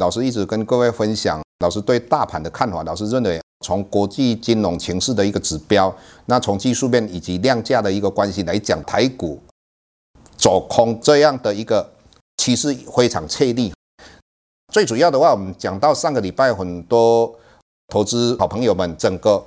老师一直跟各位分享，老师对大盘的看法。老师认为，从国际金融情势的一个指标，那从技术面以及量价的一个关系来讲，台股走空这样的一个趋势非常确立。最主要的话，我们讲到上个礼拜，很多投资好朋友们整个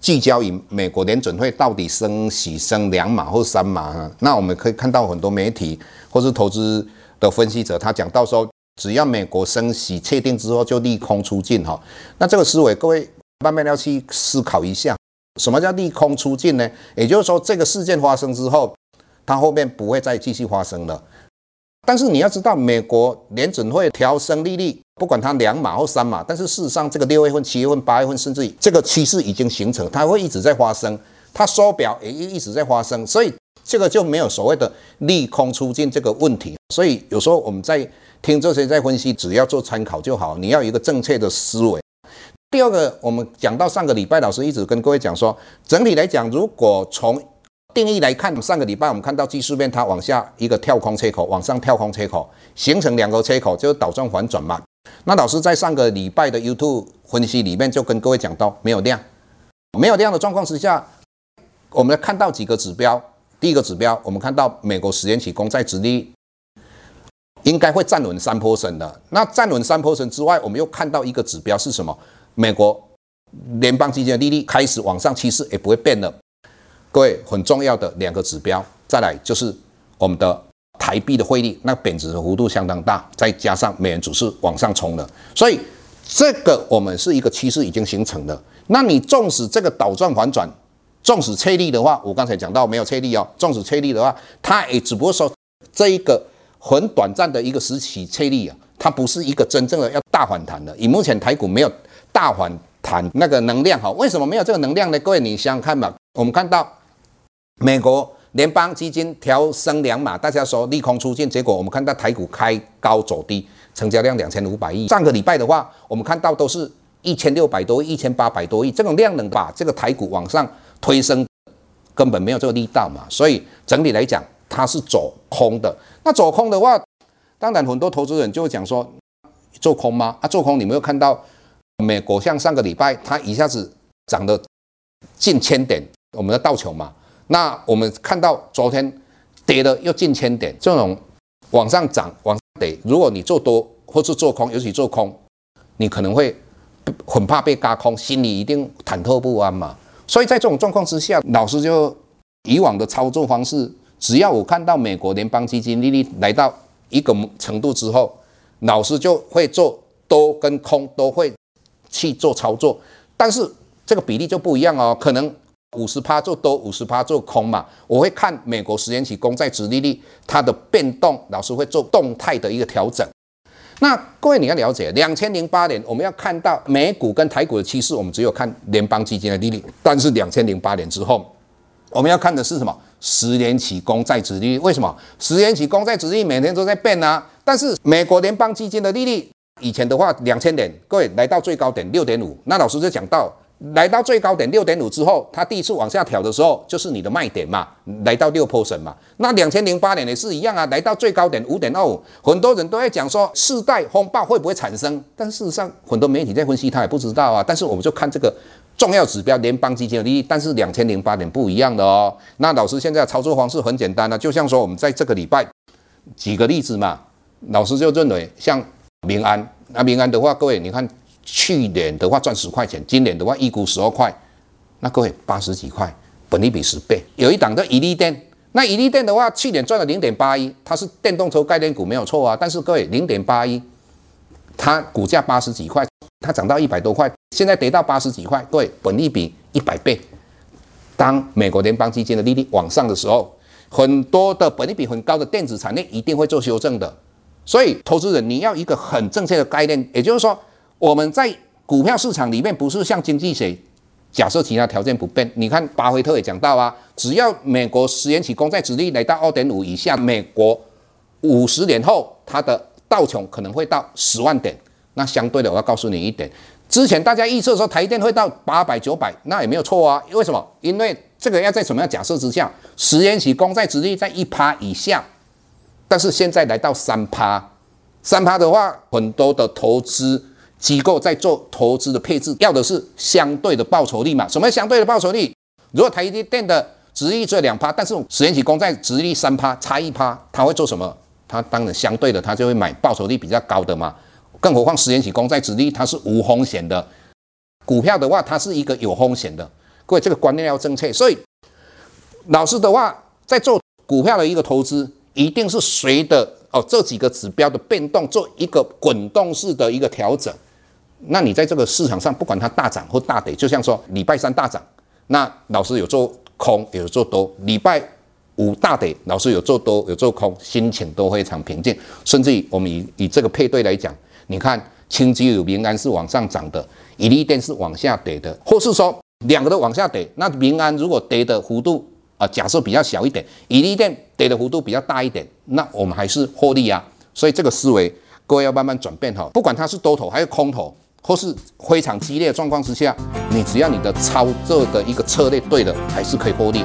聚焦于美国联准会到底升息升两码或三码。那我们可以看到很多媒体或是投资的分析者，他讲到说。只要美国升息确定之后，就利空出尽哈。那这个思维，各位慢慢要去思考一下，什么叫利空出尽呢？也就是说，这个事件发生之后，它后面不会再继续发生了。但是你要知道，美国联准会调升利率，不管它两码或三码，但是事实上，这个六月份、七月份、八月份，甚至这个趋势已经形成，它会一直在发生。它缩表也一直在发生，所以这个就没有所谓的利空出尽这个问题。所以有时候我们在听这些在分析，只要做参考就好。你要有一个正确的思维。第二个，我们讲到上个礼拜，老师一直跟各位讲说，整体来讲，如果从定义来看，上个礼拜我们看到技术面它往下一个跳空缺口，往上跳空缺口，形成两个缺口，就是倒转反转嘛。那老师在上个礼拜的 YouTube 分析里面就跟各位讲到，没有量，没有量的状况之下，我们看到几个指标。第一个指标，我们看到美国十年期公债殖利。应该会站稳三 percent 的。那站稳三 percent 之外，我们又看到一个指标是什么？美国联邦基金的利率开始往上趋势，也不会变了。各位很重要的两个指标，再来就是我们的台币的汇率，那贬值的幅度相当大，再加上美元指数往上冲了，所以这个我们是一个趋势已经形成的。那你纵使这个倒转反转，纵使确立的话，我刚才讲到没有确立哦，纵使确立的话，它也只不过说这一个。很短暂的一个时期确立啊，它不是一个真正的要大反弹的。以目前台股没有大反弹那个能量哈，为什么没有这个能量呢？各位你想想看吧，我们看到美国联邦基金调升两码，大家说利空出尽，结果我们看到台股开高走低，成交量两千五百亿。上个礼拜的话，我们看到都是一千六百多亿、一千八百多亿，这种量能把这个台股往上推升，根本没有这个力道嘛。所以整体来讲，它是走空的。那走空的话，当然很多投资人就会讲说，做空吗？啊，做空你没有看到美国像上个礼拜它一下子涨了近千点，我们的道琼嘛。那我们看到昨天跌了又近千点，这种往上涨往上跌，如果你做多或是做空，尤其做空，你可能会很怕被轧空，心里一定忐忑不安嘛。所以在这种状况之下，老师就以往的操作方式。只要我看到美国联邦基金利率来到一个程度之后，老师就会做多跟空都会去做操作，但是这个比例就不一样哦，可能五十趴做多，五十趴做空嘛。我会看美国十年期公债殖利率它的变动，老师会做动态的一个调整。那各位你要了解，两千零八年我们要看到美股跟台股的趋势，我们只有看联邦基金的利率，但是两千零八年之后，我们要看的是什么？十年期公债殖利率，为什么十年期公债殖利率每天都在变、啊？但是美国联邦基金的利率，以前的话两千点，各位来到最高点六点五，那老师就讲到，来到最高点六点五之后，它第一次往下调的时候，就是你的卖点嘛，来到六坡身嘛。那两千零八年也是一样啊，来到最高点五点二五，很多人都在讲说次贷风暴会不会产生，但事实上很多媒体在分析，他也不知道啊。但是我们就看这个。重要指标联邦基金的利率，但是两千零八年不一样的哦。那老师现在操作方式很简单呢，就像说我们在这个礼拜举个例子嘛，老师就认为像明安，那明安的话，各位你看去年的话赚十块钱，今年的话一股十二块，那各位八十几块，本利比十倍。有一档的怡利电，那怡利电的话，去年赚了零点八一，它是电动车概念股没有错啊。但是各位，零点八一，它股价八十几块，它涨到一百多块，现在跌到八十几块，各位，本利比一百倍。当美国联邦基金的利率往上的时候，很多的本利比很高的电子产业一定会做修正的。所以，投资人你要一个很正确的概念，也就是说，我们在股票市场里面不是像经济学，假设其他条件不变。你看巴菲特也讲到啊，只要美国十年期公债殖利率来到二点五以下，美国五十年后它的道琼可能会到十万点。那相对的，我要告诉你一点，之前大家预测说台电会到八百九百，那也没有错啊。为什么？因为这个要在什么样假设之下，十年期公债殖利率在一趴以下。但是现在来到三趴，三趴的话，很多的投资机构在做投资的配置，要的是相对的报酬率嘛？什么相对的报酬率？如果台积电的殖利率只有两趴，但是十年期公债殖利率三趴，差一趴，他会做什么？他当然相对的，他就会买报酬率比较高的嘛。更何况十年期公债殖利它是无风险的，股票的话它是一个有风险的。各位这个观念要正确。所以老师的话在做股票的一个投资。一定是随着哦这几个指标的变动做一个滚动式的一个调整。那你在这个市场上，不管它大涨或大跌，就像说礼拜三大涨，那老师有做空有做多；礼拜五大跌，老师有做多有做空，心情都非常平静。甚至于我们以以这个配对来讲，你看清吉与民安是往上涨的，怡利电是往下跌的，或是说两个都往下跌，那民安如果跌的幅度。啊，假设比较小一点，怡利电跌的幅度比较大一点，那我们还是获利啊。所以这个思维，各位要慢慢转变哈。不管它是多头还是空头，或是非常激烈的状况之下，你只要你的操作的一个策略对了，还是可以获利。